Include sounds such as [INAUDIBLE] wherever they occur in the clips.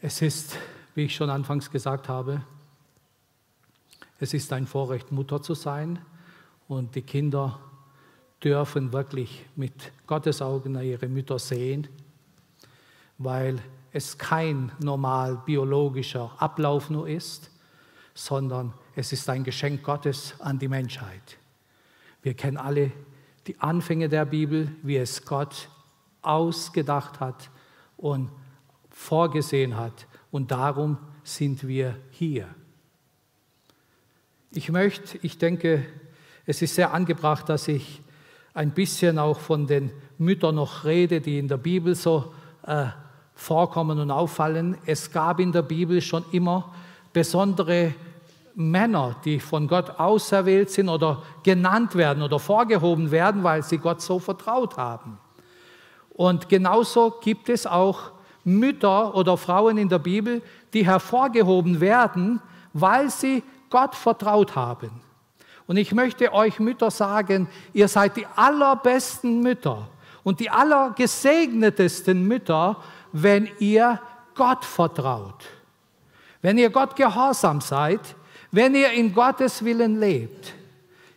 Es ist, wie ich schon anfangs gesagt habe, es ist ein Vorrecht, Mutter zu sein und die Kinder dürfen wirklich mit Gottes Augen ihre Mütter sehen, weil es kein normal biologischer Ablauf nur ist, sondern es ist ein Geschenk Gottes an die Menschheit. Wir kennen alle die Anfänge der Bibel, wie es Gott ausgedacht hat und vorgesehen hat. Und darum sind wir hier. Ich möchte, ich denke, es ist sehr angebracht, dass ich ein bisschen auch von den Müttern noch rede, die in der Bibel so äh, vorkommen und auffallen. Es gab in der Bibel schon immer besondere Männer, die von Gott auserwählt sind oder genannt werden oder vorgehoben werden, weil sie Gott so vertraut haben. Und genauso gibt es auch Mütter oder Frauen in der Bibel, die hervorgehoben werden, weil sie Gott vertraut haben. Und ich möchte euch Mütter sagen, ihr seid die allerbesten Mütter und die allergesegnetesten Mütter, wenn ihr Gott vertraut. Wenn ihr Gott gehorsam seid, wenn ihr in Gottes Willen lebt.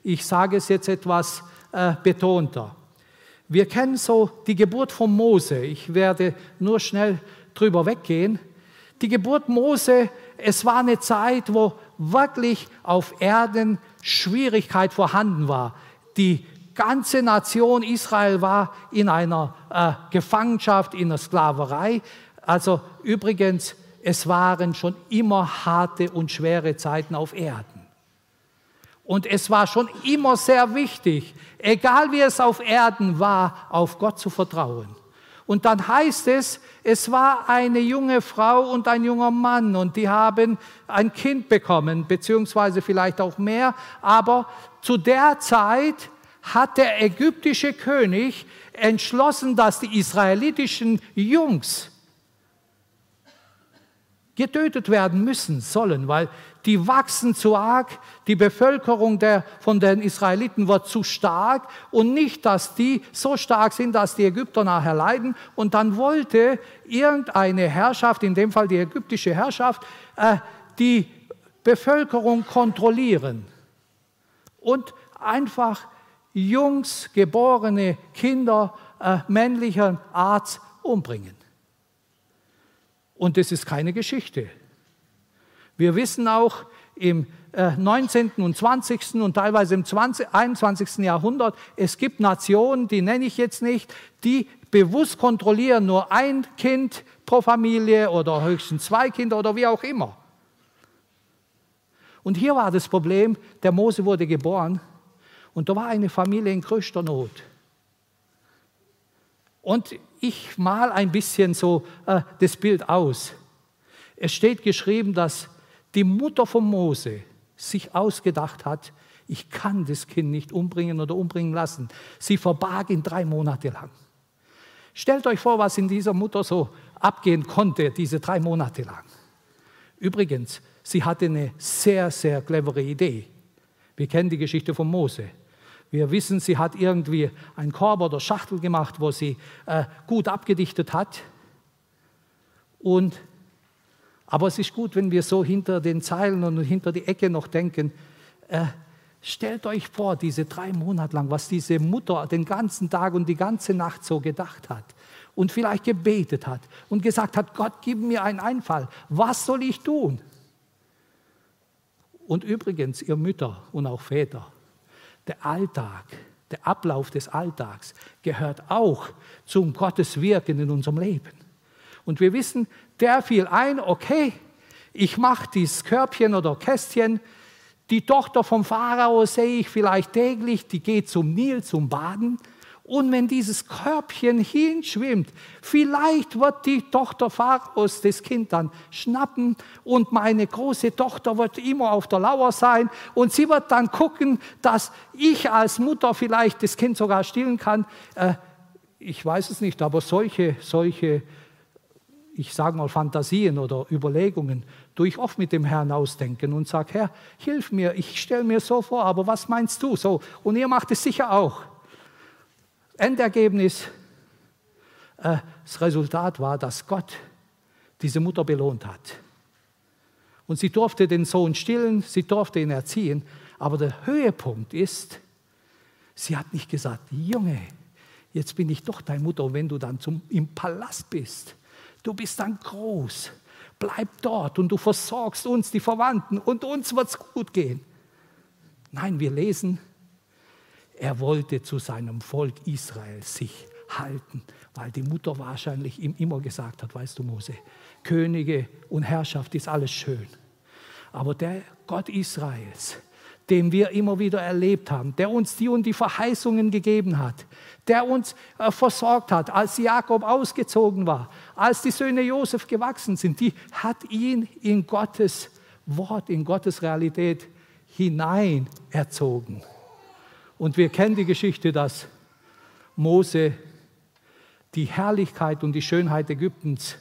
Ich sage es jetzt etwas äh, betonter. Wir kennen so die Geburt von Mose. Ich werde nur schnell drüber weggehen. Die Geburt Mose, es war eine Zeit, wo wirklich auf Erden Schwierigkeit vorhanden war. Die ganze Nation Israel war in einer äh, Gefangenschaft, in der Sklaverei. Also übrigens, es waren schon immer harte und schwere Zeiten auf Erden. Und es war schon immer sehr wichtig, egal wie es auf Erden war, auf Gott zu vertrauen. Und dann heißt es, es war eine junge Frau und ein junger Mann und die haben ein Kind bekommen, beziehungsweise vielleicht auch mehr. Aber zu der Zeit hat der ägyptische König entschlossen, dass die israelitischen Jungs getötet werden müssen, sollen, weil die wachsen zu arg, die Bevölkerung der, von den Israeliten wird zu stark und nicht, dass die so stark sind, dass die Ägypter nachher leiden. Und dann wollte irgendeine Herrschaft, in dem Fall die ägyptische Herrschaft, äh, die Bevölkerung kontrollieren und einfach Jungs, geborene Kinder äh, männlicher Art umbringen. Und das ist keine Geschichte. Wir wissen auch im 19. Äh, und 20. und teilweise im 20, 21. Jahrhundert, es gibt Nationen, die nenne ich jetzt nicht, die bewusst kontrollieren nur ein Kind pro Familie oder höchstens zwei Kinder oder wie auch immer. Und hier war das Problem, der Mose wurde geboren und da war eine Familie in größter Not. Und ich mal ein bisschen so äh, das Bild aus. Es steht geschrieben, dass die Mutter von Mose sich ausgedacht hat, ich kann das Kind nicht umbringen oder umbringen lassen. Sie verbarg ihn drei Monate lang. Stellt euch vor, was in dieser Mutter so abgehen konnte, diese drei Monate lang. Übrigens, sie hatte eine sehr, sehr clevere Idee. Wir kennen die Geschichte von Mose. Wir wissen, sie hat irgendwie einen Korb oder Schachtel gemacht, wo sie äh, gut abgedichtet hat. Und aber es ist gut, wenn wir so hinter den Zeilen und hinter die Ecke noch denken. Äh, stellt euch vor, diese drei Monate lang, was diese Mutter den ganzen Tag und die ganze Nacht so gedacht hat und vielleicht gebetet hat und gesagt hat, Gott, gib mir einen Einfall. Was soll ich tun? Und übrigens, ihr Mütter und auch Väter, der Alltag, der Ablauf des Alltags gehört auch zum Gottes Wirken in unserem Leben. Und wir wissen, der fiel ein, okay, ich mache dieses Körbchen oder Kästchen. Die Tochter vom Pharao sehe ich vielleicht täglich, die geht zum Nil zum Baden. Und wenn dieses Körbchen hinschwimmt, vielleicht wird die Tochter Pharaos das Kind dann schnappen und meine große Tochter wird immer auf der Lauer sein und sie wird dann gucken, dass ich als Mutter vielleicht das Kind sogar stillen kann. Äh, ich weiß es nicht, aber solche, solche ich sage mal, Fantasien oder Überlegungen, tue ich oft mit dem Herrn ausdenken und sage, Herr, hilf mir, ich stelle mir so vor, aber was meinst du? So, und ihr macht es sicher auch. Endergebnis, äh, das Resultat war, dass Gott diese Mutter belohnt hat. Und sie durfte den Sohn stillen, sie durfte ihn erziehen, aber der Höhepunkt ist, sie hat nicht gesagt, Junge, jetzt bin ich doch deine Mutter, wenn du dann zum, im Palast bist, du bist dann groß, bleib dort und du versorgst uns, die Verwandten, und uns wird es gut gehen. Nein, wir lesen, er wollte zu seinem Volk Israel sich halten, weil die Mutter wahrscheinlich ihm immer gesagt hat, weißt du Mose, Könige und Herrschaft ist alles schön. Aber der Gott Israels, den wir immer wieder erlebt haben, der uns die und die Verheißungen gegeben hat, der uns äh, versorgt hat, als Jakob ausgezogen war, als die Söhne Josef gewachsen sind, die hat ihn in Gottes Wort, in Gottes Realität hinein erzogen. Und wir kennen die Geschichte, dass Mose die Herrlichkeit und die Schönheit Ägyptens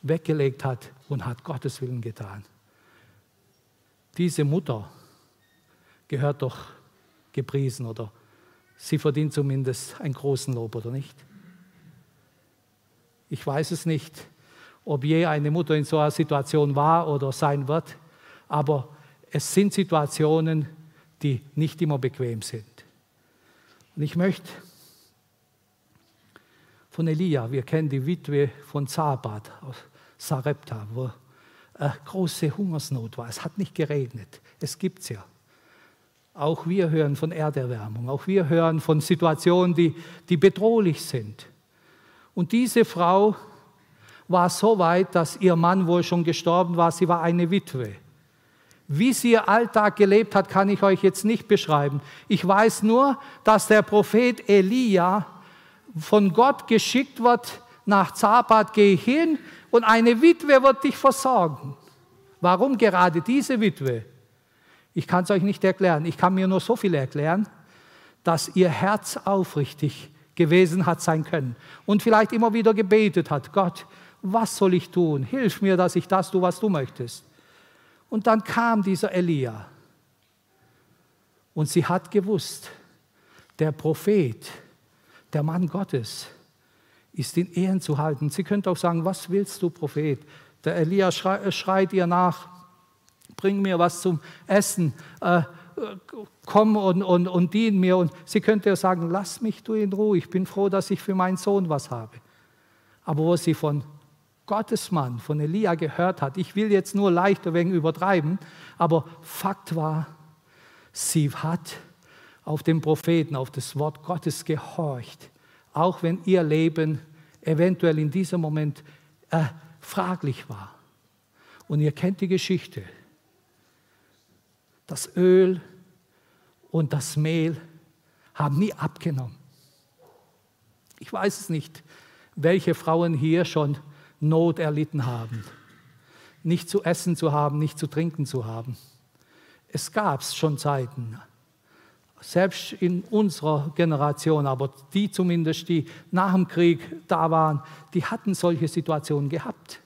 weggelegt hat und hat Gottes Willen getan. Diese Mutter gehört doch gepriesen oder sie verdient zumindest einen großen Lob, oder nicht? Ich weiß es nicht, ob je eine Mutter in so einer Situation war oder sein wird, aber es sind Situationen, die nicht immer bequem sind. Und ich möchte von Elia, wir kennen die Witwe von Zabat aus Sarepta, wo eine große Hungersnot war. Es hat nicht geregnet. Es gibt es ja. Auch wir hören von Erderwärmung. Auch wir hören von Situationen, die, die bedrohlich sind. Und diese Frau war so weit, dass ihr Mann wohl schon gestorben war. Sie war eine Witwe. Wie sie ihr Alltag gelebt hat, kann ich euch jetzt nicht beschreiben. Ich weiß nur, dass der Prophet Elia von Gott geschickt wird nach Zabat, geh hin und eine Witwe wird dich versorgen. Warum gerade diese Witwe? Ich kann es euch nicht erklären. Ich kann mir nur so viel erklären, dass ihr Herz aufrichtig gewesen hat sein können und vielleicht immer wieder gebetet hat, Gott, was soll ich tun? Hilf mir, dass ich das tue, was du möchtest. Und dann kam dieser Elia. Und sie hat gewusst, der Prophet, der Mann Gottes, ist in Ehren zu halten. Sie könnte auch sagen, was willst du, Prophet? Der Elia schreit ihr nach, bring mir was zum Essen, äh, komm und, und, und dien mir. Und sie könnte ja sagen, lass mich du in Ruhe, ich bin froh, dass ich für meinen Sohn was habe. Aber wo sie von Gottesmann, von Elia gehört hat, ich will jetzt nur leicht ein wenig übertreiben, aber Fakt war, sie hat auf den Propheten, auf das Wort Gottes gehorcht, auch wenn ihr Leben eventuell in diesem Moment äh, fraglich war. Und ihr kennt die Geschichte. Das Öl und das Mehl haben nie abgenommen. Ich weiß es nicht, welche Frauen hier schon Not erlitten haben, nicht zu essen zu haben, nicht zu trinken zu haben. Es gab schon Zeiten, selbst in unserer Generation, aber die zumindest, die nach dem Krieg da waren, die hatten solche Situationen gehabt.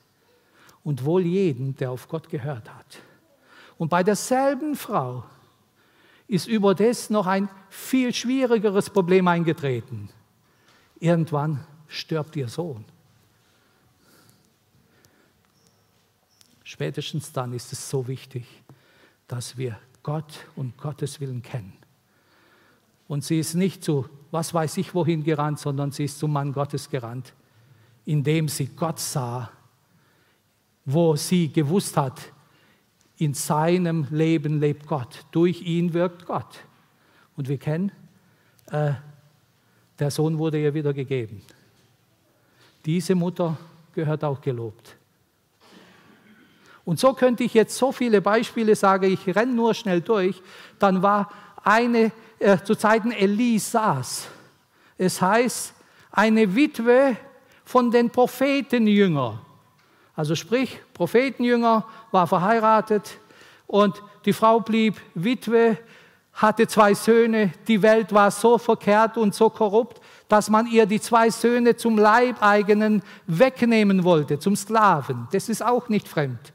Und wohl jeden, der auf Gott gehört hat. Und bei derselben Frau ist überdes noch ein viel schwierigeres Problem eingetreten. Irgendwann stirbt ihr Sohn. Spätestens dann ist es so wichtig, dass wir Gott und Gottes Willen kennen. Und sie ist nicht zu, was weiß ich wohin gerannt, sondern sie ist zum Mann Gottes gerannt, indem sie Gott sah, wo sie gewusst hat, in seinem Leben lebt Gott, durch ihn wirkt Gott. Und wir kennen, äh, der Sohn wurde ihr wieder gegeben. Diese Mutter gehört auch gelobt. Und so könnte ich jetzt so viele Beispiele sagen, ich renne nur schnell durch. Dann war eine äh, zu Zeiten Elisas. Es heißt, eine Witwe von den Prophetenjüngern. Also sprich, Prophetenjünger war verheiratet und die Frau blieb Witwe, hatte zwei Söhne. Die Welt war so verkehrt und so korrupt, dass man ihr die zwei Söhne zum Leibeigenen wegnehmen wollte, zum Sklaven. Das ist auch nicht fremd.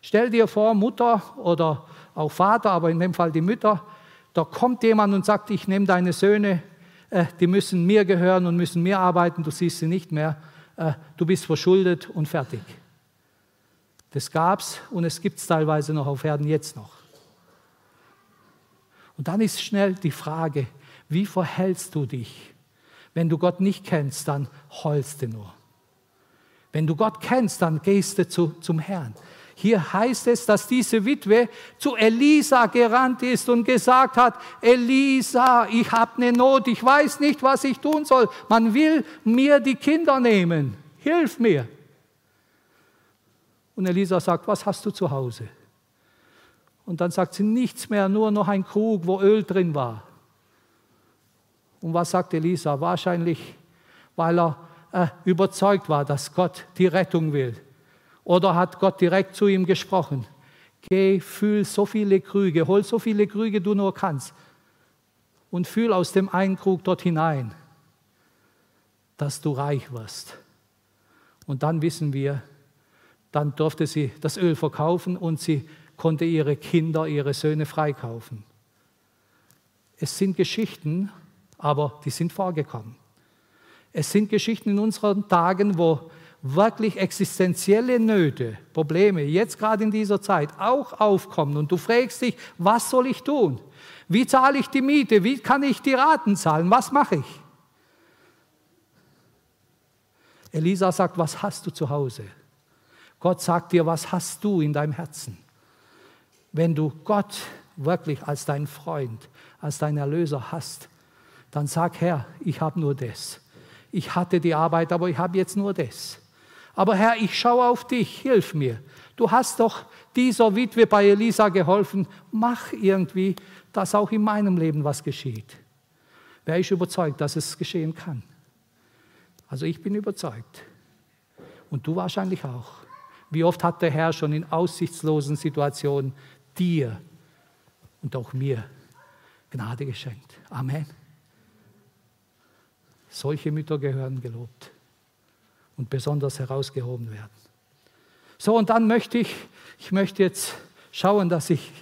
Stell dir vor, Mutter oder auch Vater, aber in dem Fall die Mütter, da kommt jemand und sagt, ich nehme deine Söhne, äh, die müssen mir gehören und müssen mir arbeiten, du siehst sie nicht mehr, äh, du bist verschuldet und fertig. Das gab es und es gibt es teilweise noch auf Erden jetzt noch. Und dann ist schnell die Frage, wie verhältst du dich? Wenn du Gott nicht kennst, dann heulst du nur. Wenn du Gott kennst, dann gehst du zu, zum Herrn. Hier heißt es, dass diese Witwe zu Elisa gerannt ist und gesagt hat, Elisa, ich habe eine Not, ich weiß nicht, was ich tun soll. Man will mir die Kinder nehmen. Hilf mir. Und Elisa sagt, was hast du zu Hause? Und dann sagt sie nichts mehr, nur noch ein Krug, wo Öl drin war. Und was sagt Elisa? Wahrscheinlich, weil er äh, überzeugt war, dass Gott die Rettung will. Oder hat Gott direkt zu ihm gesprochen? Geh, fühl so viele Krüge, hol so viele Krüge du nur kannst und fühl aus dem einen Krug dort hinein, dass du reich wirst. Und dann wissen wir, dann durfte sie das Öl verkaufen und sie konnte ihre Kinder, ihre Söhne freikaufen. Es sind Geschichten, aber die sind vorgekommen. Es sind Geschichten in unseren Tagen, wo wirklich existenzielle Nöte, Probleme, jetzt gerade in dieser Zeit auch aufkommen und du fragst dich, was soll ich tun? Wie zahle ich die Miete? Wie kann ich die Raten zahlen? Was mache ich? Elisa sagt, was hast du zu Hause? Gott sagt dir, was hast du in deinem Herzen? Wenn du Gott wirklich als dein Freund, als dein Erlöser hast, dann sag, Herr, ich habe nur das. Ich hatte die Arbeit, aber ich habe jetzt nur das. Aber Herr, ich schaue auf dich, hilf mir. Du hast doch dieser Witwe bei Elisa geholfen. Mach irgendwie, dass auch in meinem Leben was geschieht. Wäre ich überzeugt, dass es geschehen kann. Also ich bin überzeugt. Und du wahrscheinlich auch. Wie oft hat der Herr schon in aussichtslosen Situationen dir und auch mir Gnade geschenkt. Amen. Solche Mütter gehören gelobt und besonders herausgehoben werden. So, und dann möchte ich, ich möchte jetzt schauen, dass ich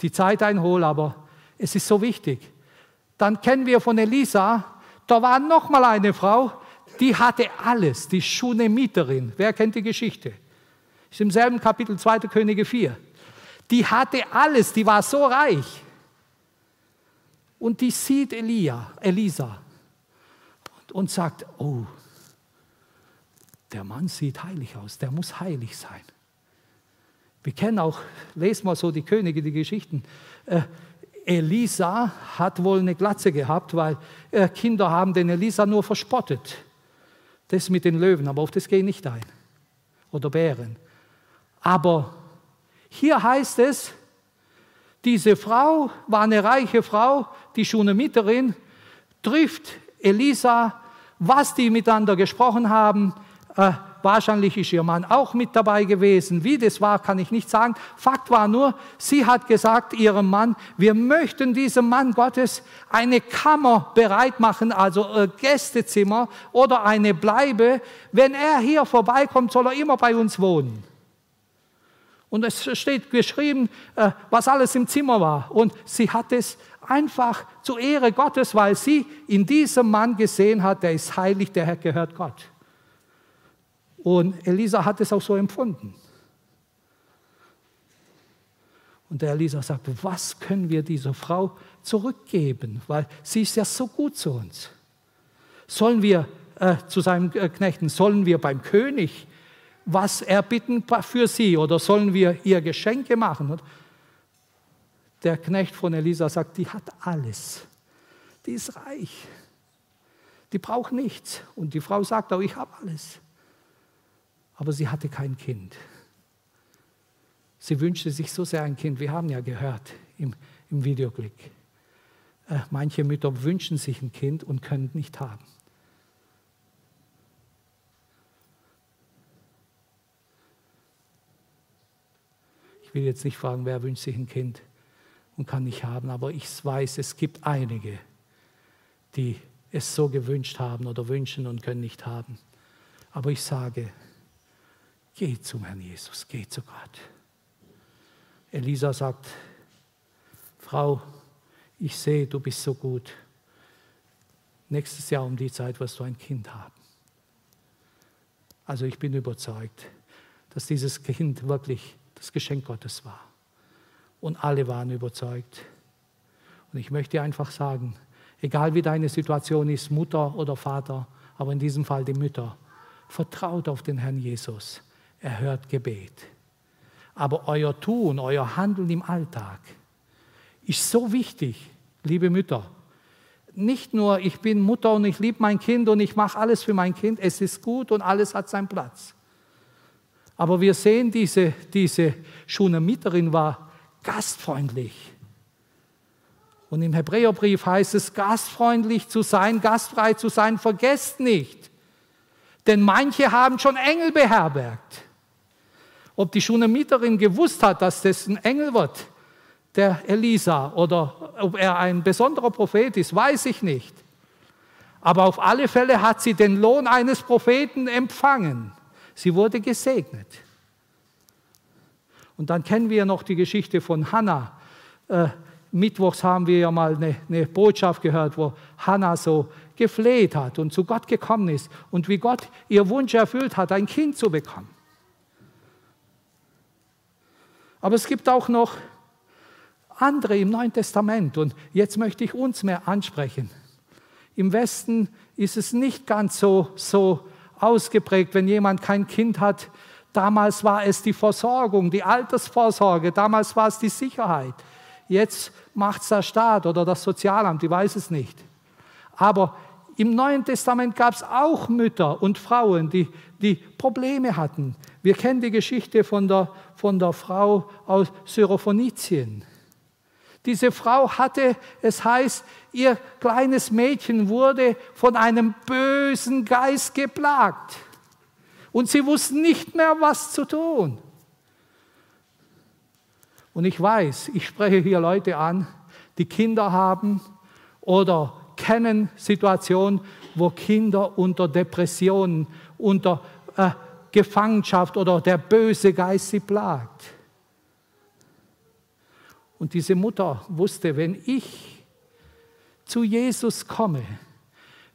die Zeit einhole, aber es ist so wichtig. Dann kennen wir von Elisa, da war noch mal eine Frau, die hatte alles, die Schunemiterin. Wer kennt die Geschichte? Ist im selben Kapitel 2. Könige 4. Die hatte alles, die war so reich. Und die sieht Elia, Elisa und, und sagt, oh, der Mann sieht heilig aus, der muss heilig sein. Wir kennen auch, lesen mal so die Könige, die Geschichten. Äh, Elisa hat wohl eine Glatze gehabt, weil äh, Kinder haben den Elisa nur verspottet. Das mit den Löwen, aber auf das gehe ich nicht ein. Oder Bären. Aber hier heißt es, diese Frau war eine reiche Frau, die Schunemiterin, trifft Elisa, was die miteinander gesprochen haben, äh, wahrscheinlich ist ihr Mann auch mit dabei gewesen. Wie das war, kann ich nicht sagen. Fakt war nur, sie hat gesagt ihrem Mann, wir möchten diesem Mann Gottes eine Kammer bereit machen, also ein äh, Gästezimmer oder eine Bleibe. Wenn er hier vorbeikommt, soll er immer bei uns wohnen. Und es steht geschrieben, äh, was alles im Zimmer war. Und sie hat es einfach zur Ehre Gottes, weil sie in diesem Mann gesehen hat, der ist heilig, der gehört Gott. Und Elisa hat es auch so empfunden. Und der Elisa sagt, was können wir dieser Frau zurückgeben? Weil sie ist ja so gut zu uns. Sollen wir äh, zu seinem äh, Knechten, sollen wir beim König was erbitten für sie oder sollen wir ihr Geschenke machen? Und der Knecht von Elisa sagt, die hat alles. Die ist reich. Die braucht nichts. Und die Frau sagt auch, ich habe alles aber sie hatte kein Kind. Sie wünschte sich so sehr ein Kind. Wir haben ja gehört im, im Videoclip. Äh, manche Mütter wünschen sich ein Kind und können nicht haben. Ich will jetzt nicht fragen, wer wünscht sich ein Kind und kann nicht haben, aber ich weiß, es gibt einige, die es so gewünscht haben oder wünschen und können nicht haben. Aber ich sage, Geh zum Herrn Jesus, geh zu Gott. Elisa sagt, Frau, ich sehe, du bist so gut. Nächstes Jahr um die Zeit wirst du ein Kind haben. Also ich bin überzeugt, dass dieses Kind wirklich das Geschenk Gottes war. Und alle waren überzeugt. Und ich möchte einfach sagen, egal wie deine Situation ist, Mutter oder Vater, aber in diesem Fall die Mütter, vertraut auf den Herrn Jesus. Er hört Gebet. Aber euer Tun, euer Handeln im Alltag ist so wichtig, liebe Mütter. Nicht nur, ich bin Mutter und ich liebe mein Kind und ich mache alles für mein Kind, es ist gut und alles hat seinen Platz. Aber wir sehen, diese, diese Schunamiterin war gastfreundlich. Und im Hebräerbrief heißt es, gastfreundlich zu sein, gastfrei zu sein, vergesst nicht. Denn manche haben schon Engel beherbergt. Ob die Schunamiterin gewusst hat, dass das ein Engel wird, der Elisa, oder ob er ein besonderer Prophet ist, weiß ich nicht. Aber auf alle Fälle hat sie den Lohn eines Propheten empfangen. Sie wurde gesegnet. Und dann kennen wir noch die Geschichte von Hannah. Äh, Mittwochs haben wir ja mal eine, eine Botschaft gehört, wo Hannah so gefleht hat und zu Gott gekommen ist und wie Gott ihr Wunsch erfüllt hat, ein Kind zu bekommen. Aber es gibt auch noch andere im Neuen Testament und jetzt möchte ich uns mehr ansprechen. Im Westen ist es nicht ganz so, so ausgeprägt, wenn jemand kein Kind hat. Damals war es die Versorgung, die Altersvorsorge, damals war es die Sicherheit. Jetzt macht es der Staat oder das Sozialamt, ich weiß es nicht. Aber im Neuen Testament gab es auch Mütter und Frauen, die, die Probleme hatten. Wir kennen die Geschichte von der, von der Frau aus Syrophonizien. Diese Frau hatte, es heißt, ihr kleines Mädchen wurde von einem bösen Geist geplagt. Und sie wussten nicht mehr, was zu tun. Und ich weiß, ich spreche hier Leute an, die Kinder haben oder kennen Situationen, wo Kinder unter Depressionen, unter äh, Gefangenschaft oder der böse Geist sie plagt. Und diese Mutter wusste, wenn ich zu Jesus komme,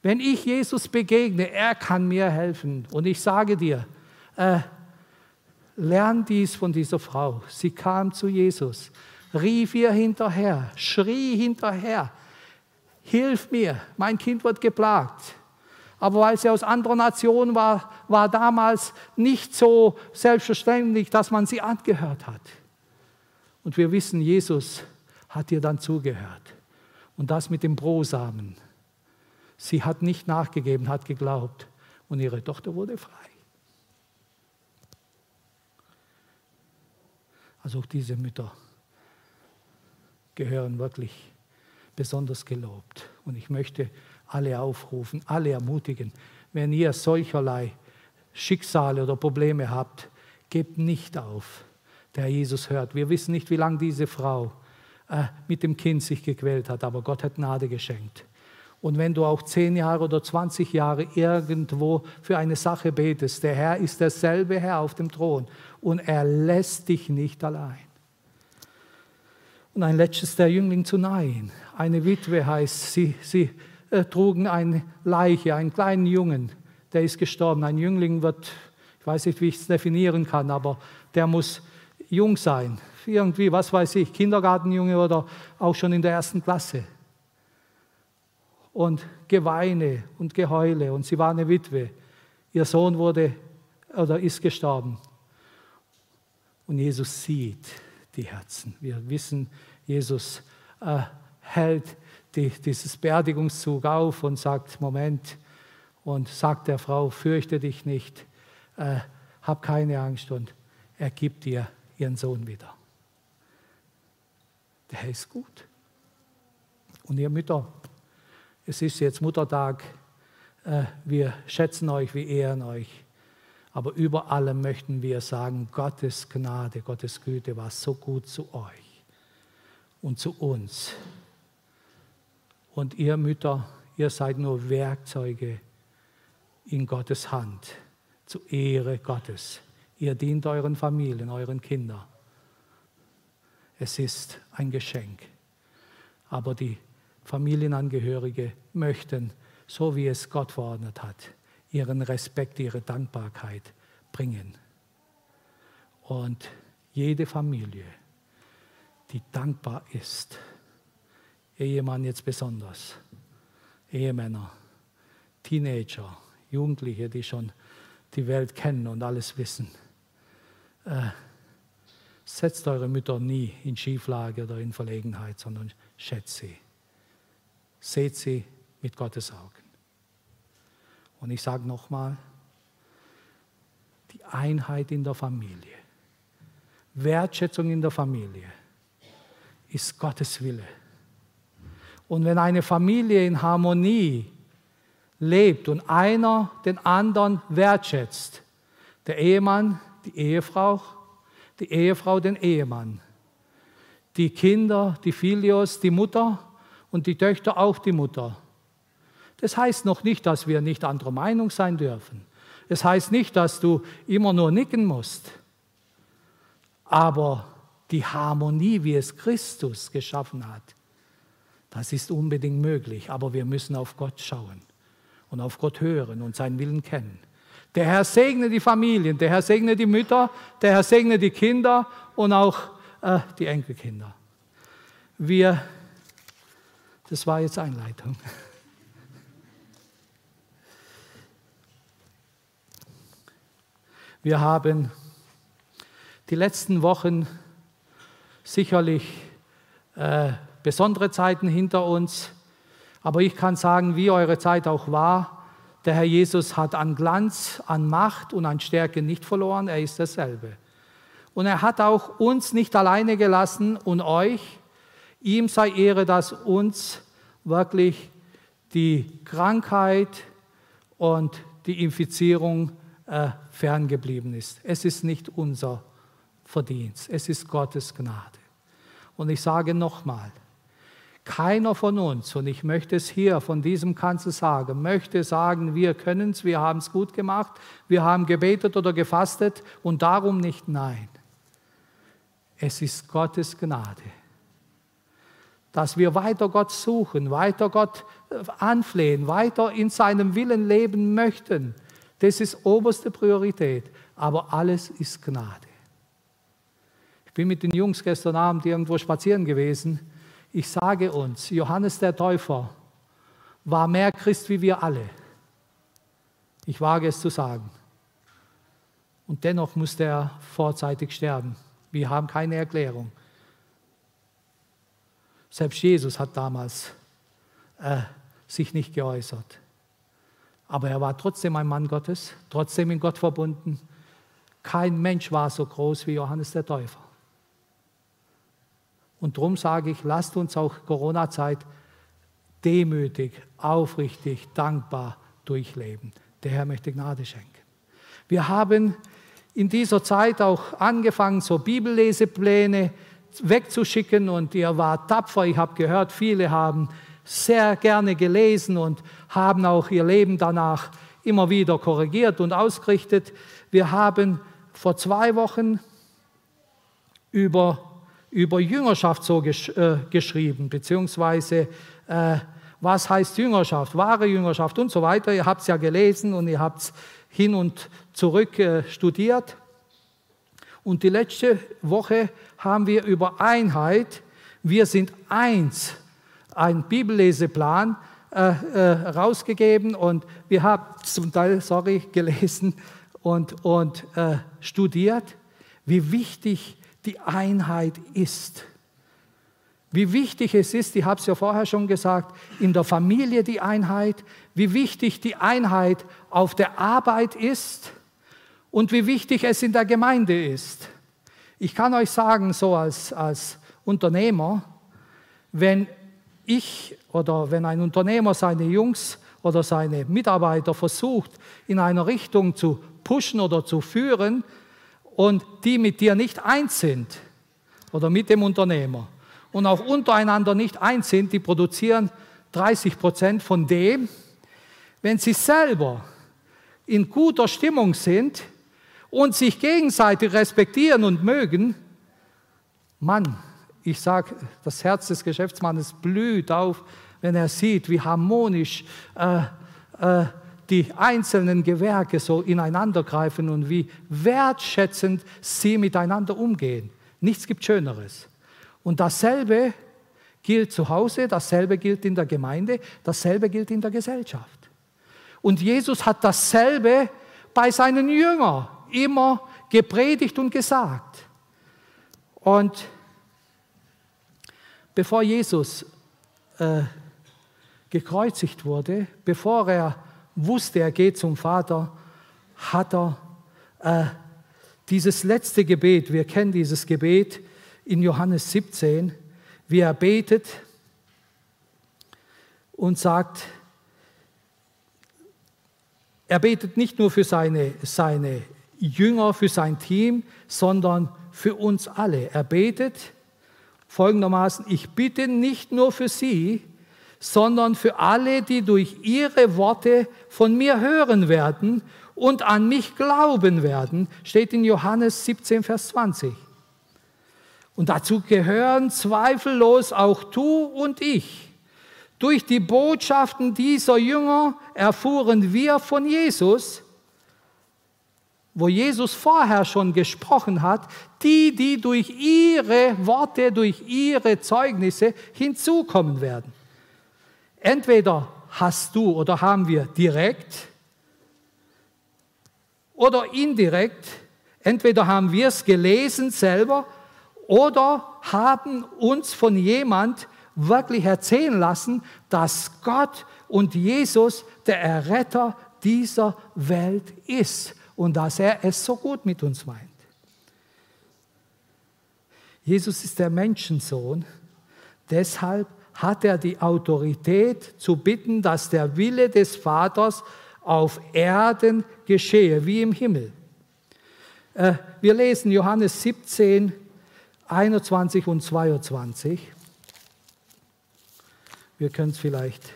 wenn ich Jesus begegne, er kann mir helfen. Und ich sage dir, äh, lern dies von dieser Frau. Sie kam zu Jesus, rief ihr hinterher, schrie hinterher, hilf mir, mein Kind wird geplagt. Aber weil sie aus anderer Nation war, war damals nicht so selbstverständlich, dass man sie angehört hat. Und wir wissen, Jesus hat ihr dann zugehört. Und das mit dem Brosamen. Sie hat nicht nachgegeben, hat geglaubt. Und ihre Tochter wurde frei. Also auch diese Mütter gehören wirklich besonders gelobt. Und ich möchte alle aufrufen, alle ermutigen, wenn ihr solcherlei Schicksale oder Probleme habt, gebt nicht auf. Der Jesus hört. Wir wissen nicht, wie lange diese Frau äh, mit dem Kind sich gequält hat, aber Gott hat Gnade geschenkt. Und wenn du auch zehn Jahre oder 20 Jahre irgendwo für eine Sache betest, der Herr ist derselbe Herr auf dem Thron und er lässt dich nicht allein. Und ein letztes, der Jüngling zu Nain. Eine Witwe heißt, sie, sie äh, trugen eine Leiche, einen kleinen Jungen, der ist gestorben. Ein Jüngling wird, ich weiß nicht, wie ich es definieren kann, aber der muss jung sein. Irgendwie, was weiß ich, Kindergartenjunge oder auch schon in der ersten Klasse. Und Geweine und Geheule. Und sie war eine Witwe. Ihr Sohn wurde oder ist gestorben. Und Jesus sieht die Herzen. Wir wissen, Jesus äh, hält die, dieses Beerdigungszug auf und sagt, Moment, und sagt der Frau, fürchte dich nicht, äh, hab keine Angst und er gibt dir ihren Sohn wieder. Der ist gut. Und ihr Mütter, es ist jetzt Muttertag, äh, wir schätzen euch, wir ehren euch. Aber über allem möchten wir sagen, Gottes Gnade, Gottes Güte war so gut zu euch und zu uns. Und ihr Mütter, ihr seid nur Werkzeuge in Gottes Hand, zur Ehre Gottes. Ihr dient euren Familien, euren Kindern. Es ist ein Geschenk. Aber die Familienangehörige möchten, so wie es Gott verordnet hat, ihren Respekt, ihre Dankbarkeit bringen. Und jede Familie, die dankbar ist, Ehemann jetzt besonders, Ehemänner, Teenager, Jugendliche, die schon die Welt kennen und alles wissen. Äh, setzt eure Mütter nie in Schieflage oder in Verlegenheit, sondern schätzt sie. Seht sie mit Gottes Augen. Und ich sage nochmal, die Einheit in der Familie, Wertschätzung in der Familie ist Gottes Wille. Und wenn eine Familie in Harmonie lebt und einer den anderen wertschätzt, der Ehemann, die Ehefrau, die Ehefrau den Ehemann, die Kinder, die Filios, die Mutter und die Töchter auch die Mutter. Das heißt noch nicht, dass wir nicht anderer Meinung sein dürfen. Es das heißt nicht, dass du immer nur nicken musst. Aber die Harmonie, wie es Christus geschaffen hat, das ist unbedingt möglich. Aber wir müssen auf Gott schauen und auf Gott hören und seinen Willen kennen. Der Herr segne die Familien, der Herr segne die Mütter, der Herr segne die Kinder und auch äh, die Enkelkinder. Wir, das war jetzt Einleitung. Wir haben die letzten Wochen sicherlich äh, besondere Zeiten hinter uns. Aber ich kann sagen, wie eure Zeit auch war, der Herr Jesus hat an Glanz, an Macht und an Stärke nicht verloren, er ist dasselbe. Und er hat auch uns nicht alleine gelassen und euch. Ihm sei Ehre, dass uns wirklich die Krankheit und die Infizierung äh, ferngeblieben ist. Es ist nicht unser Verdienst, es ist Gottes Gnade. Und ich sage nochmal, keiner von uns, und ich möchte es hier von diesem Kanzel sagen, möchte sagen, wir können es, wir haben es gut gemacht, wir haben gebetet oder gefastet und darum nicht. Nein, es ist Gottes Gnade, dass wir weiter Gott suchen, weiter Gott äh, anflehen, weiter in seinem Willen leben möchten. Das ist oberste Priorität, aber alles ist Gnade. Ich bin mit den Jungs gestern Abend irgendwo spazieren gewesen ich sage uns, Johannes der Täufer war mehr Christ wie wir alle. Ich wage es zu sagen. Und dennoch musste er vorzeitig sterben. Wir haben keine Erklärung. Selbst Jesus hat damals äh, sich nicht geäußert. Aber er war trotzdem ein Mann Gottes, trotzdem in Gott verbunden. Kein Mensch war so groß wie Johannes der Täufer. Und darum sage ich, lasst uns auch Corona-Zeit demütig, aufrichtig, dankbar durchleben. Der Herr möchte Gnade schenken. Wir haben in dieser Zeit auch angefangen, so Bibellesepläne wegzuschicken und ihr wart tapfer. Ich habe gehört, viele haben sehr gerne gelesen und haben auch ihr Leben danach immer wieder korrigiert und ausgerichtet. Wir haben vor zwei Wochen über über Jüngerschaft so gesch äh, geschrieben, beziehungsweise äh, was heißt Jüngerschaft, wahre Jüngerschaft und so weiter. Ihr habt es ja gelesen und ihr habt es hin und zurück äh, studiert. Und die letzte Woche haben wir über Einheit, wir sind eins, einen Bibelleseplan äh, äh, rausgegeben und wir haben zum Teil, sorry, [LAUGHS] gelesen und, und äh, studiert, wie wichtig die Einheit ist. Wie wichtig es ist, ich habe es ja vorher schon gesagt, in der Familie die Einheit, wie wichtig die Einheit auf der Arbeit ist und wie wichtig es in der Gemeinde ist. Ich kann euch sagen, so als, als Unternehmer, wenn ich oder wenn ein Unternehmer seine Jungs oder seine Mitarbeiter versucht, in einer Richtung zu pushen oder zu führen, und die mit dir nicht eins sind oder mit dem Unternehmer und auch untereinander nicht eins sind, die produzieren 30 Prozent von dem, wenn sie selber in guter Stimmung sind und sich gegenseitig respektieren und mögen, Mann, ich sage, das Herz des Geschäftsmannes blüht auf, wenn er sieht, wie harmonisch äh, äh, die einzelnen Gewerke so ineinandergreifen und wie wertschätzend sie miteinander umgehen. Nichts gibt Schöneres. Und dasselbe gilt zu Hause, dasselbe gilt in der Gemeinde, dasselbe gilt in der Gesellschaft. Und Jesus hat dasselbe bei seinen Jüngern immer gepredigt und gesagt. Und bevor Jesus äh, gekreuzigt wurde, bevor er wusste, er geht zum Vater, hat er äh, dieses letzte Gebet, wir kennen dieses Gebet in Johannes 17, wie er betet und sagt, er betet nicht nur für seine, seine Jünger, für sein Team, sondern für uns alle. Er betet folgendermaßen, ich bitte nicht nur für sie, sondern für alle, die durch ihre Worte von mir hören werden und an mich glauben werden, steht in Johannes 17, Vers 20. Und dazu gehören zweifellos auch du und ich. Durch die Botschaften dieser Jünger erfuhren wir von Jesus, wo Jesus vorher schon gesprochen hat, die, die durch ihre Worte, durch ihre Zeugnisse hinzukommen werden. Entweder hast du oder haben wir direkt oder indirekt, entweder haben wir es gelesen selber oder haben uns von jemand wirklich erzählen lassen, dass Gott und Jesus der Erretter dieser Welt ist und dass er es so gut mit uns meint. Jesus ist der Menschensohn, deshalb hat er die Autorität zu bitten, dass der Wille des Vaters auf Erden geschehe, wie im Himmel. Äh, wir lesen Johannes 17, 21 und 22. Wir können es vielleicht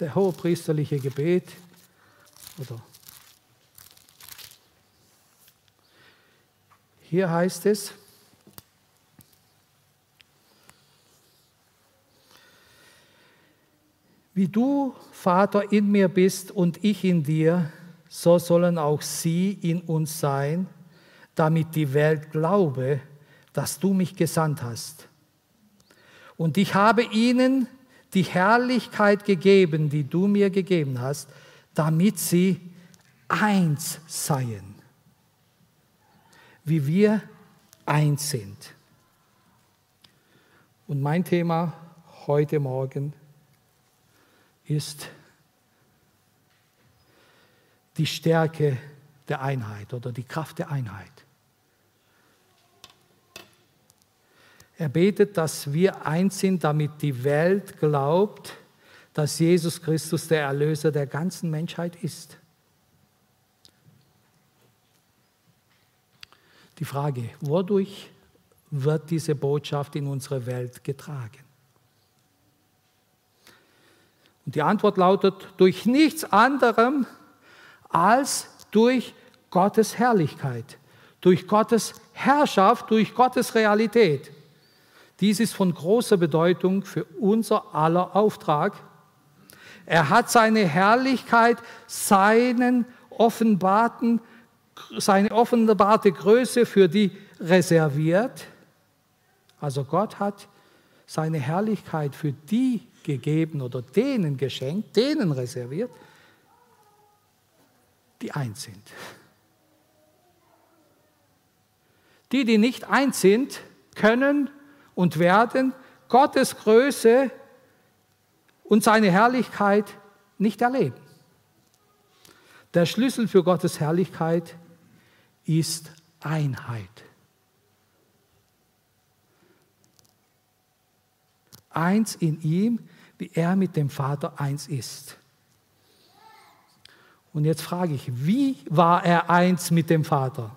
der hohepriesterliche Gebet oder hier heißt es, Wie du, Vater, in mir bist und ich in dir, so sollen auch sie in uns sein, damit die Welt glaube, dass du mich gesandt hast. Und ich habe ihnen die Herrlichkeit gegeben, die du mir gegeben hast, damit sie eins seien, wie wir eins sind. Und mein Thema heute Morgen ist, die Stärke der Einheit oder die Kraft der Einheit. Er betet, dass wir eins sind, damit die Welt glaubt, dass Jesus Christus der Erlöser der ganzen Menschheit ist. Die Frage, wodurch wird diese Botschaft in unsere Welt getragen? Und die Antwort lautet, durch nichts anderem als durch Gottes Herrlichkeit, durch Gottes Herrschaft, durch Gottes Realität. Dies ist von großer Bedeutung für unser aller Auftrag. Er hat seine Herrlichkeit, seinen offenbarten, seine offenbarte Größe für die reserviert. Also Gott hat seine Herrlichkeit für die gegeben oder denen geschenkt, denen reserviert, die eins sind. Die, die nicht eins sind, können und werden Gottes Größe und seine Herrlichkeit nicht erleben. Der Schlüssel für Gottes Herrlichkeit ist Einheit. Eins in ihm, wie er mit dem Vater eins ist. Und jetzt frage ich, wie war er eins mit dem Vater?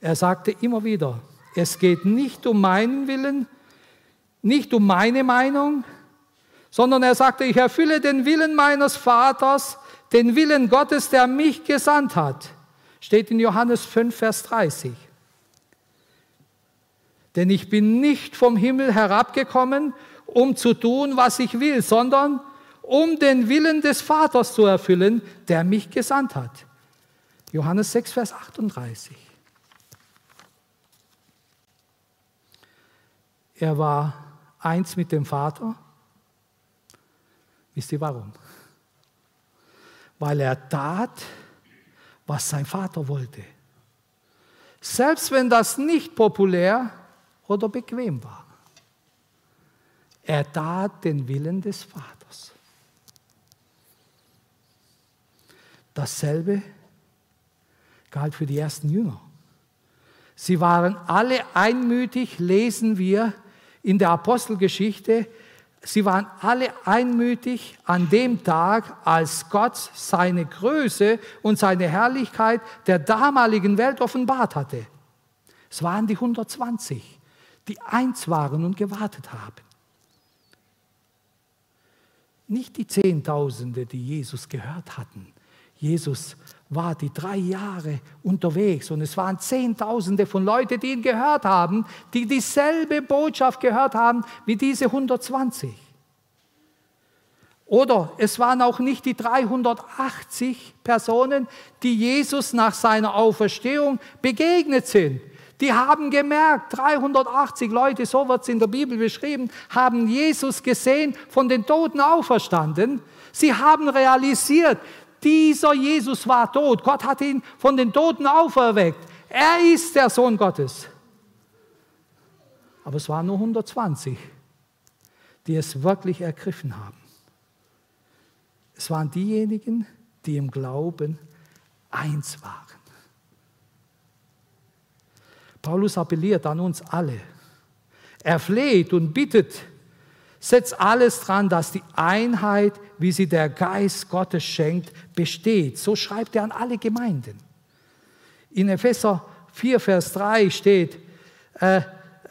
Er sagte immer wieder, es geht nicht um meinen Willen, nicht um meine Meinung, sondern er sagte, ich erfülle den Willen meines Vaters, den Willen Gottes, der mich gesandt hat. Steht in Johannes 5, Vers 30. Denn ich bin nicht vom Himmel herabgekommen, um zu tun, was ich will, sondern um den Willen des Vaters zu erfüllen, der mich gesandt hat. Johannes 6, Vers 38. Er war eins mit dem Vater. Wisst ihr warum? Weil er tat, was sein Vater wollte. Selbst wenn das nicht populär oder bequem war. Er tat den Willen des Vaters. Dasselbe galt für die ersten Jünger. Sie waren alle einmütig, lesen wir in der Apostelgeschichte, sie waren alle einmütig an dem Tag, als Gott seine Größe und seine Herrlichkeit der damaligen Welt offenbart hatte. Es waren die 120, die eins waren und gewartet haben. Nicht die Zehntausende, die Jesus gehört hatten. Jesus war die drei Jahre unterwegs und es waren Zehntausende von Leuten, die ihn gehört haben, die dieselbe Botschaft gehört haben wie diese 120. Oder es waren auch nicht die 380 Personen, die Jesus nach seiner Auferstehung begegnet sind. Die haben gemerkt, 380 Leute, so wird es in der Bibel beschrieben, haben Jesus gesehen, von den Toten auferstanden. Sie haben realisiert, dieser Jesus war tot. Gott hat ihn von den Toten auferweckt. Er ist der Sohn Gottes. Aber es waren nur 120, die es wirklich ergriffen haben. Es waren diejenigen, die im Glauben eins waren. Paulus appelliert an uns alle. Er fleht und bittet, setzt alles dran, dass die Einheit, wie sie der Geist Gottes schenkt, besteht. So schreibt er an alle Gemeinden. In Epheser 4, Vers 3 steht, äh,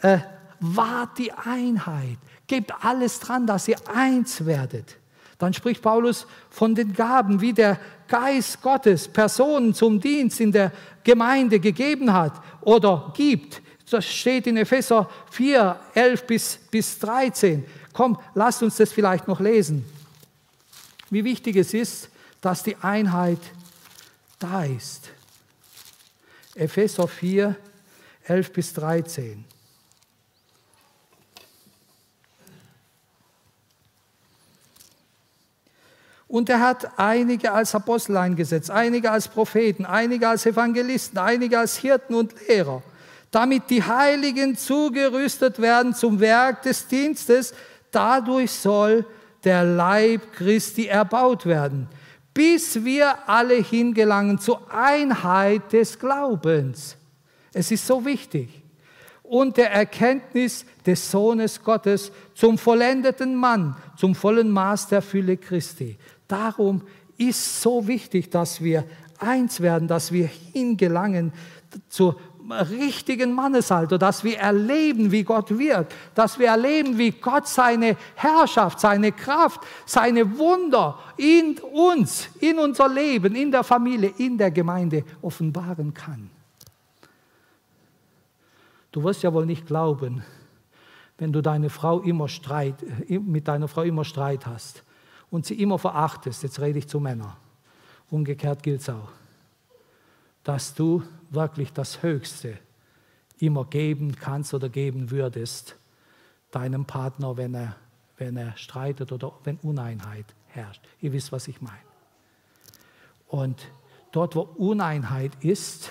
äh, wahrt die Einheit, gebt alles dran, dass ihr eins werdet. Dann spricht Paulus von den Gaben, wie der Geist Gottes Personen zum Dienst in der Gemeinde gegeben hat oder gibt. Das steht in Epheser 4, 11 bis, bis 13. Komm, lasst uns das vielleicht noch lesen. Wie wichtig es ist, dass die Einheit da ist. Epheser 4, 11 bis 13. Und er hat einige als Apostel eingesetzt, einige als Propheten, einige als Evangelisten, einige als Hirten und Lehrer, damit die Heiligen zugerüstet werden zum Werk des Dienstes. Dadurch soll der Leib Christi erbaut werden, bis wir alle hingelangen zur Einheit des Glaubens. Es ist so wichtig. Und der Erkenntnis des Sohnes Gottes zum vollendeten Mann, zum vollen Maß der Fülle Christi. Darum ist so wichtig, dass wir eins werden, dass wir hingelangen zur richtigen Mannesalter, dass wir erleben, wie Gott wirkt, dass wir erleben, wie Gott seine Herrschaft, seine Kraft, seine Wunder in uns, in unser Leben, in der Familie, in der Gemeinde offenbaren kann. Du wirst ja wohl nicht glauben, wenn du deine Frau immer Streit, mit deiner Frau immer Streit hast und sie immer verachtest, jetzt rede ich zu Männern, umgekehrt gilt es auch, dass du wirklich das Höchste immer geben kannst oder geben würdest deinem Partner, wenn er, wenn er streitet oder wenn Uneinheit herrscht. Ihr wisst, was ich meine. Und dort, wo Uneinheit ist,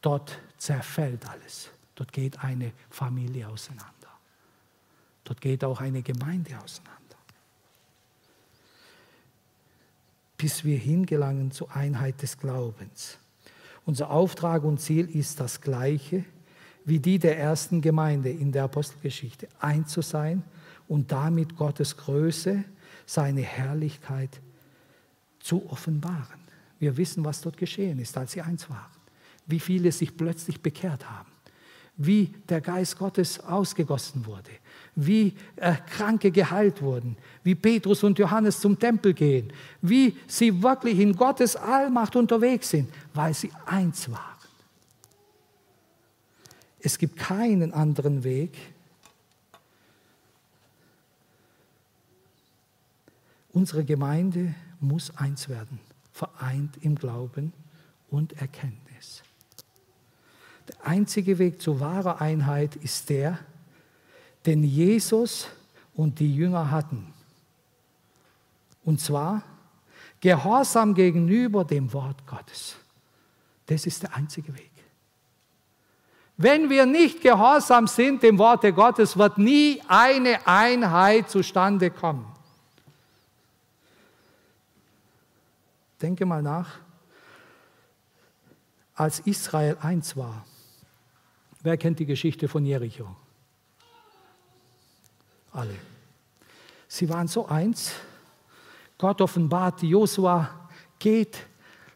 dort zerfällt alles. Dort geht eine Familie auseinander. Dort geht auch eine Gemeinde auseinander. bis wir hingelangen zur Einheit des Glaubens. Unser Auftrag und Ziel ist das gleiche wie die der ersten Gemeinde in der Apostelgeschichte, ein zu sein und damit Gottes Größe, seine Herrlichkeit zu offenbaren. Wir wissen, was dort geschehen ist, als sie eins waren, wie viele sich plötzlich bekehrt haben, wie der Geist Gottes ausgegossen wurde, wie äh, Kranke geheilt wurden, wie Petrus und Johannes zum Tempel gehen, wie sie wirklich in Gottes Allmacht unterwegs sind, weil sie eins waren. Es gibt keinen anderen Weg. Unsere Gemeinde muss eins werden, vereint im Glauben und Erkenntnis. Der einzige Weg zu wahrer Einheit ist der, den Jesus und die Jünger hatten. Und zwar Gehorsam gegenüber dem Wort Gottes. Das ist der einzige Weg. Wenn wir nicht gehorsam sind dem Worte Gottes, wird nie eine Einheit zustande kommen. Denke mal nach, als Israel eins war. Wer kennt die Geschichte von Jericho? Alle. Sie waren so eins, Gott offenbart Josua, geht,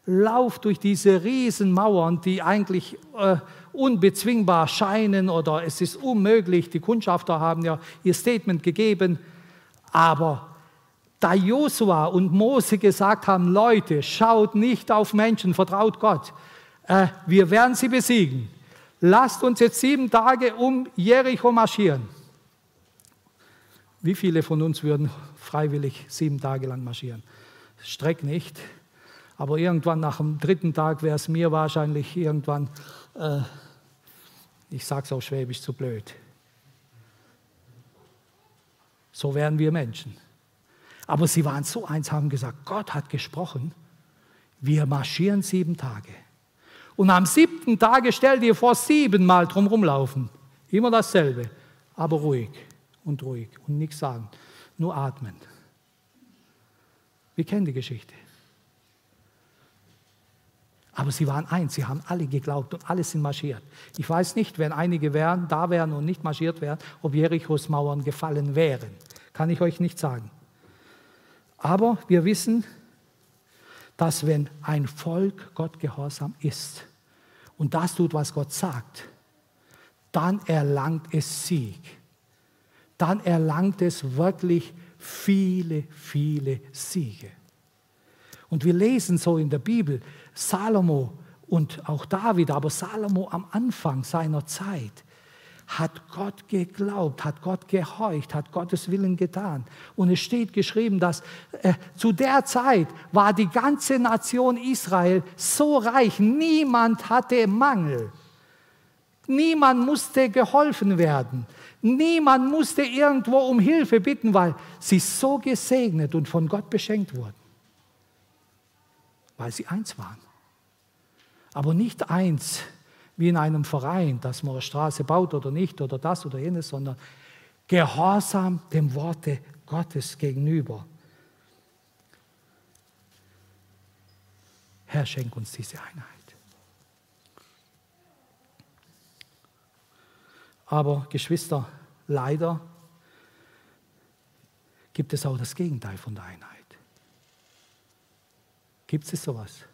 lauft durch diese Riesenmauern, die eigentlich äh, unbezwingbar scheinen oder es ist unmöglich. Die Kundschafter haben ja ihr Statement gegeben. Aber da Josua und Mose gesagt haben, Leute, schaut nicht auf Menschen, vertraut Gott. Äh, wir werden sie besiegen. Lasst uns jetzt sieben Tage um Jericho marschieren. Wie viele von uns würden freiwillig sieben Tage lang marschieren. Streck nicht. Aber irgendwann nach dem dritten Tag wäre es mir wahrscheinlich irgendwann, äh, ich sage es auch schwäbisch, zu blöd. So wären wir Menschen. Aber sie waren so eins, haben gesagt, Gott hat gesprochen, wir marschieren sieben Tage. Und am siebten Tage stell dir vor, siebenmal drum rumlaufen. Immer dasselbe, aber ruhig und ruhig und nichts sagen nur atmen. Wir kennen die Geschichte. Aber sie waren eins, sie haben alle geglaubt und alle sind marschiert. Ich weiß nicht, wenn einige wären, da wären und nicht marschiert wären, ob Jerichos Mauern gefallen wären. Kann ich euch nicht sagen. Aber wir wissen, dass wenn ein Volk Gott gehorsam ist und das tut, was Gott sagt, dann erlangt es Sieg dann erlangt es wirklich viele, viele Siege. Und wir lesen so in der Bibel, Salomo und auch David, aber Salomo am Anfang seiner Zeit hat Gott geglaubt, hat Gott gehorcht, hat Gottes Willen getan. Und es steht geschrieben, dass äh, zu der Zeit war die ganze Nation Israel so reich, niemand hatte Mangel. Niemand musste geholfen werden. Niemand musste irgendwo um Hilfe bitten, weil sie so gesegnet und von Gott beschenkt wurden. Weil sie eins waren. Aber nicht eins wie in einem Verein, dass man eine Straße baut oder nicht oder das oder jenes, sondern gehorsam dem Worte Gottes gegenüber. Herr, schenk uns diese Einheit. Aber Geschwister, leider gibt es auch das Gegenteil von der Einheit. Gibt es sowas?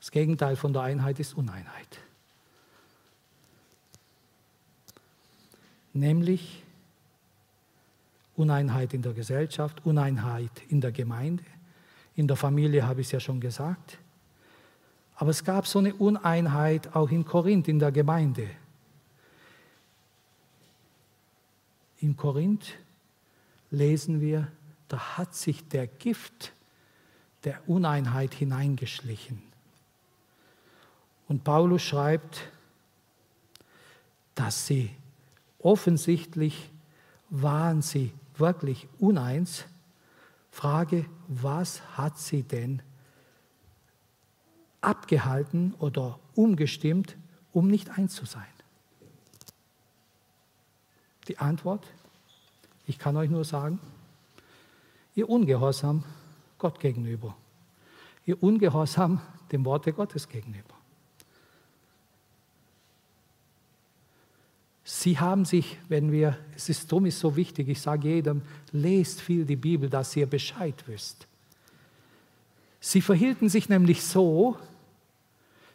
Das Gegenteil von der Einheit ist Uneinheit. Nämlich Uneinheit in der Gesellschaft, Uneinheit in der Gemeinde. In der Familie habe ich es ja schon gesagt. Aber es gab so eine Uneinheit auch in Korinth, in der Gemeinde. In Korinth lesen wir, da hat sich der Gift der Uneinheit hineingeschlichen. Und Paulus schreibt, dass sie offensichtlich waren sie wirklich uneins. Frage, was hat sie denn abgehalten oder umgestimmt, um nicht eins zu sein? Die Antwort, ich kann euch nur sagen, ihr Ungehorsam Gott gegenüber, ihr Ungehorsam dem Worte Gottes gegenüber. Sie haben sich, wenn wir, es ist drum ist so wichtig, ich sage jedem, lest viel die Bibel, dass ihr Bescheid wisst. Sie verhielten sich nämlich so,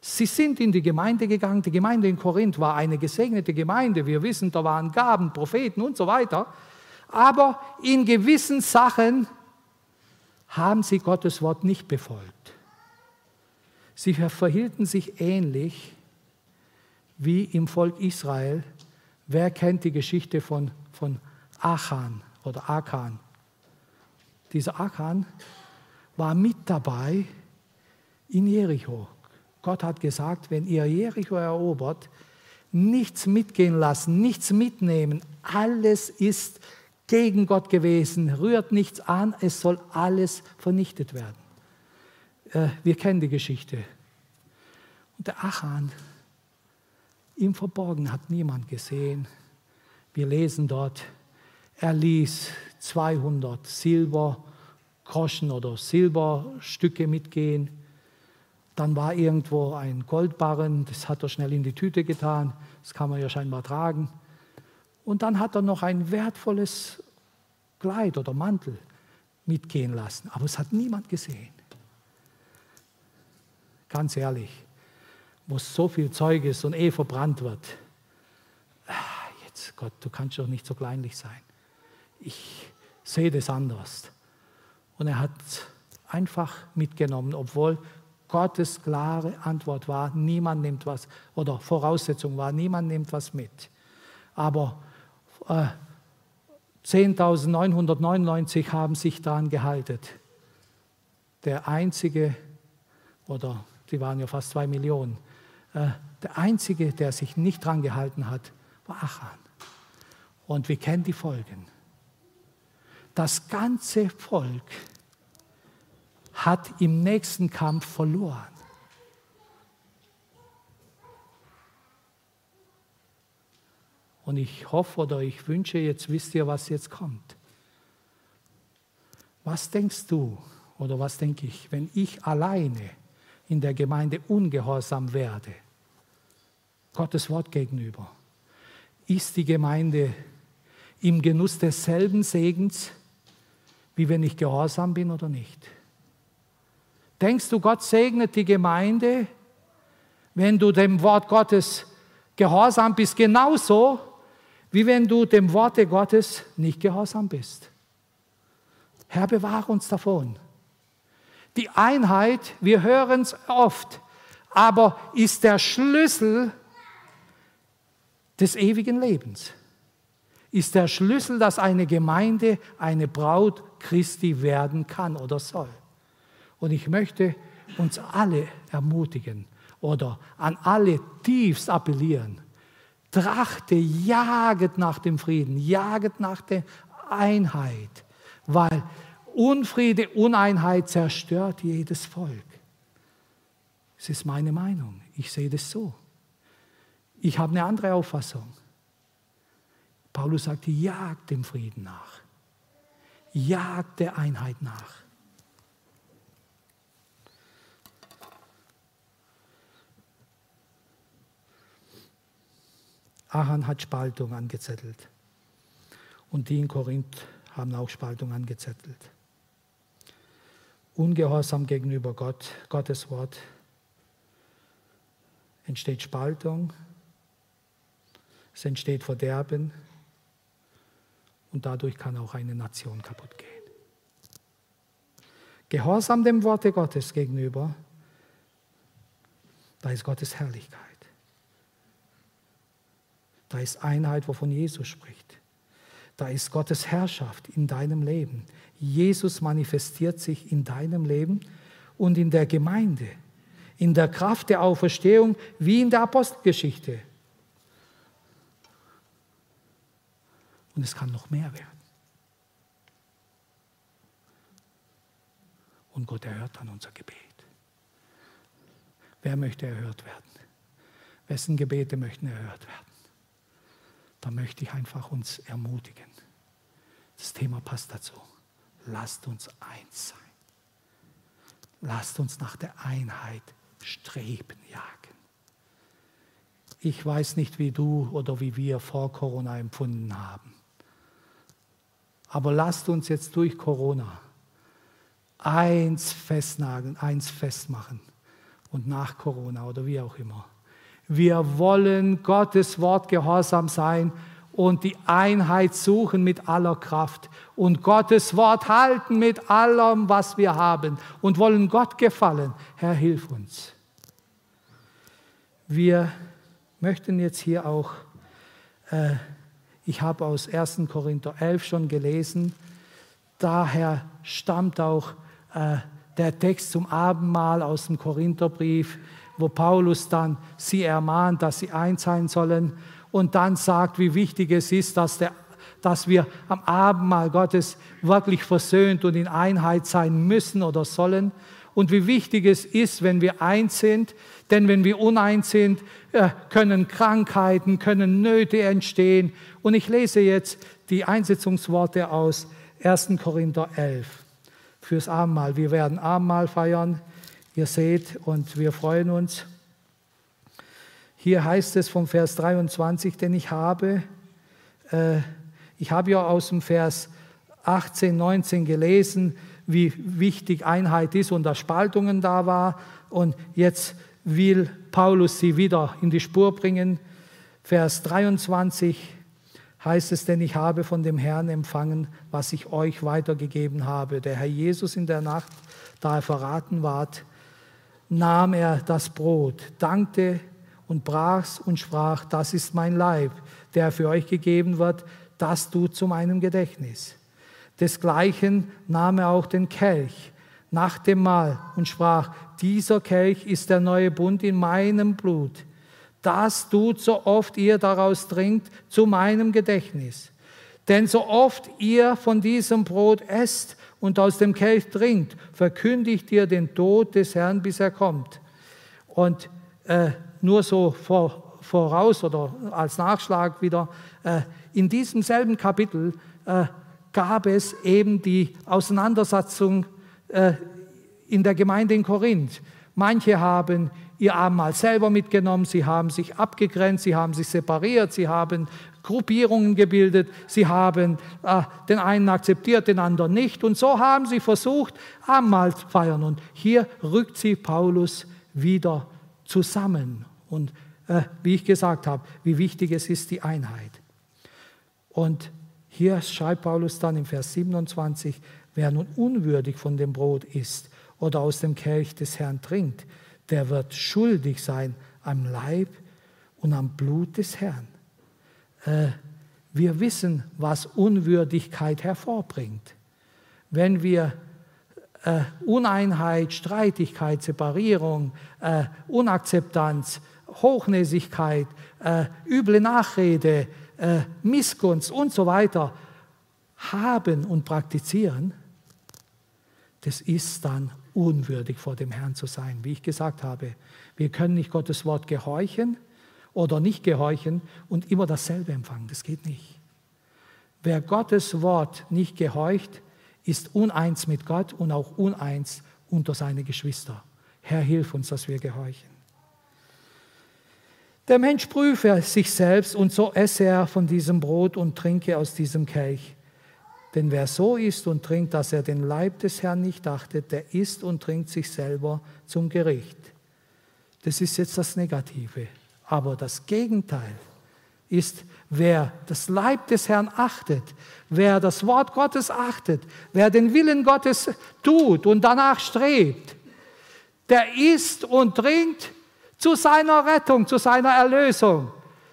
Sie sind in die Gemeinde gegangen. Die Gemeinde in Korinth war eine gesegnete Gemeinde. Wir wissen, da waren Gaben, Propheten und so weiter. Aber in gewissen Sachen haben sie Gottes Wort nicht befolgt. Sie verhielten sich ähnlich wie im Volk Israel. Wer kennt die Geschichte von, von Achan oder Akan? Dieser Akan war mit dabei in Jericho. Gott hat gesagt, wenn ihr Jericho erobert, nichts mitgehen lassen, nichts mitnehmen. Alles ist gegen Gott gewesen, rührt nichts an, es soll alles vernichtet werden. Äh, wir kennen die Geschichte. Und der Achan, im Verborgenen hat niemand gesehen. Wir lesen dort, er ließ 200 Silbergroschen oder Silberstücke mitgehen. Dann war irgendwo ein Goldbarren, das hat er schnell in die Tüte getan, das kann man ja scheinbar tragen. Und dann hat er noch ein wertvolles Kleid oder Mantel mitgehen lassen, aber es hat niemand gesehen. Ganz ehrlich, wo so viel Zeug ist und eh verbrannt wird. Ah, jetzt, Gott, du kannst doch nicht so kleinlich sein. Ich sehe das anders. Und er hat einfach mitgenommen, obwohl Gottes klare Antwort war, niemand nimmt was, oder Voraussetzung war, niemand nimmt was mit. Aber äh, 10.999 haben sich daran gehalten. Der einzige, oder die waren ja fast zwei Millionen, äh, der einzige, der sich nicht daran gehalten hat, war Achan. Und wir kennen die Folgen. Das ganze Volk hat im nächsten Kampf verloren. Und ich hoffe oder ich wünsche, jetzt wisst ihr, was jetzt kommt. Was denkst du oder was denke ich, wenn ich alleine in der Gemeinde ungehorsam werde, Gottes Wort gegenüber? Ist die Gemeinde im Genuss desselben Segens, wie wenn ich gehorsam bin oder nicht? Denkst du, Gott segnet die Gemeinde, wenn du dem Wort Gottes gehorsam bist, genauso wie wenn du dem Worte Gottes nicht gehorsam bist? Herr, bewahre uns davon. Die Einheit, wir hören es oft, aber ist der Schlüssel des ewigen Lebens. Ist der Schlüssel, dass eine Gemeinde eine Braut Christi werden kann oder soll. Und ich möchte uns alle ermutigen oder an alle tiefst appellieren. Trachte, jaget nach dem Frieden, jaget nach der Einheit, weil Unfriede, Uneinheit zerstört jedes Volk. Es ist meine Meinung. Ich sehe das so. Ich habe eine andere Auffassung. Paulus sagte, jagt dem Frieden nach. Jagt der Einheit nach. Achan hat Spaltung angezettelt. Und die in Korinth haben auch Spaltung angezettelt. Ungehorsam gegenüber Gott, Gottes Wort, entsteht Spaltung, es entsteht Verderben und dadurch kann auch eine Nation kaputt gehen. Gehorsam dem Worte Gottes gegenüber, da ist Gottes Herrlichkeit. Da ist Einheit, wovon Jesus spricht. Da ist Gottes Herrschaft in deinem Leben. Jesus manifestiert sich in deinem Leben und in der Gemeinde, in der Kraft der Auferstehung wie in der Apostelgeschichte. Und es kann noch mehr werden. Und Gott erhört dann unser Gebet. Wer möchte erhört werden? Wessen Gebete möchten erhört werden? Da möchte ich einfach uns ermutigen. Das Thema passt dazu. Lasst uns eins sein. Lasst uns nach der Einheit streben, jagen. Ich weiß nicht, wie du oder wie wir vor Corona empfunden haben. Aber lasst uns jetzt durch Corona eins festnageln, eins festmachen und nach Corona oder wie auch immer wir wollen Gottes Wort gehorsam sein und die Einheit suchen mit aller Kraft und Gottes Wort halten mit allem, was wir haben und wollen Gott gefallen. Herr, hilf uns. Wir möchten jetzt hier auch, äh, ich habe aus 1. Korinther 11 schon gelesen, daher stammt auch äh, der Text zum Abendmahl aus dem Korintherbrief, wo Paulus dann sie ermahnt, dass sie eins sein sollen und dann sagt, wie wichtig es ist, dass, der, dass wir am Abendmahl Gottes wirklich versöhnt und in Einheit sein müssen oder sollen und wie wichtig es ist, wenn wir eins sind, denn wenn wir uneins sind, äh, können Krankheiten, können Nöte entstehen. Und ich lese jetzt die Einsetzungsworte aus 1. Korinther 11 fürs Abendmahl. Wir werden Abendmahl feiern, ihr seht, und wir freuen uns. Hier heißt es vom Vers 23, denn ich habe, äh, ich habe ja aus dem Vers 18, 19 gelesen, wie wichtig Einheit ist und dass Spaltungen da war. Und jetzt will Paulus sie wieder in die Spur bringen. Vers 23 heißt es, denn ich habe von dem Herrn empfangen, was ich euch weitergegeben habe. Der Herr Jesus in der Nacht, da er verraten ward, nahm er das Brot, dankte und brach's und sprach, das ist mein Leib, der für euch gegeben wird, das tut zu meinem Gedächtnis. Desgleichen nahm er auch den Kelch nach dem Mahl und sprach, dieser Kelch ist der neue Bund in meinem Blut. Das tut so oft ihr daraus trinkt zu meinem Gedächtnis. Denn so oft ihr von diesem Brot esst und aus dem Kelch trinkt, verkündigt ihr den Tod des Herrn, bis er kommt. Und äh, nur so vor, voraus oder als Nachschlag wieder, äh, in diesem selben Kapitel äh, gab es eben die Auseinandersetzung äh, in der Gemeinde in Korinth. Manche haben ihr Abendmahl selber mitgenommen, sie haben sich abgegrenzt, sie haben sich separiert, sie haben Gruppierungen gebildet, sie haben äh, den einen akzeptiert, den anderen nicht. Und so haben sie versucht, Abendmahl zu feiern. Und hier rückt sie Paulus wieder zusammen. Und äh, wie ich gesagt habe, wie wichtig es ist, die Einheit. Und hier schreibt Paulus dann im Vers 27, wer nun unwürdig von dem Brot isst oder aus dem Kelch des Herrn trinkt, der wird schuldig sein am Leib und am Blut des Herrn. Äh, wir wissen, was Unwürdigkeit hervorbringt. Wenn wir äh, Uneinheit, Streitigkeit, Separierung, äh, Unakzeptanz, Hochnäsigkeit, äh, üble Nachrede, äh, Missgunst und so weiter haben und praktizieren, das ist dann unwürdig vor dem Herrn zu sein. Wie ich gesagt habe, wir können nicht Gottes Wort gehorchen oder nicht gehorchen und immer dasselbe empfangen. Das geht nicht. Wer Gottes Wort nicht gehorcht, ist uneins mit Gott und auch uneins unter seine Geschwister. Herr, hilf uns, dass wir gehorchen. Der Mensch prüfe sich selbst und so esse er von diesem Brot und trinke aus diesem Kelch. Denn wer so isst und trinkt, dass er den Leib des Herrn nicht achtet, der isst und trinkt sich selber zum Gericht. Das ist jetzt das Negative. Aber das Gegenteil ist, wer das Leib des Herrn achtet, wer das Wort Gottes achtet, wer den Willen Gottes tut und danach strebt, der isst und trinkt zu seiner Rettung, zu seiner Erlösung,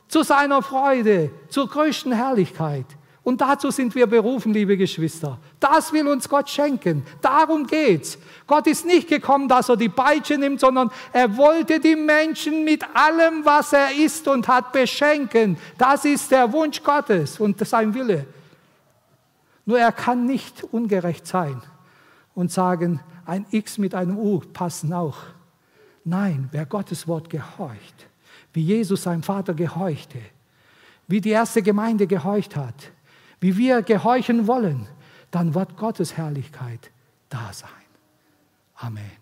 zu seiner Freude, zur größten Herrlichkeit. Und dazu sind wir berufen, liebe Geschwister. Das will uns Gott schenken. Darum geht's. Gott ist nicht gekommen, dass er die Peitsche nimmt, sondern er wollte die Menschen mit allem, was er ist und hat, beschenken. Das ist der Wunsch Gottes und sein Wille. Nur er kann nicht ungerecht sein und sagen, ein X mit einem U passen auch. Nein, wer Gottes Wort gehorcht, wie Jesus seinem Vater gehorchte, wie die erste Gemeinde gehorcht hat, wie wir gehorchen wollen, dann wird Gottes Herrlichkeit da sein. Amen.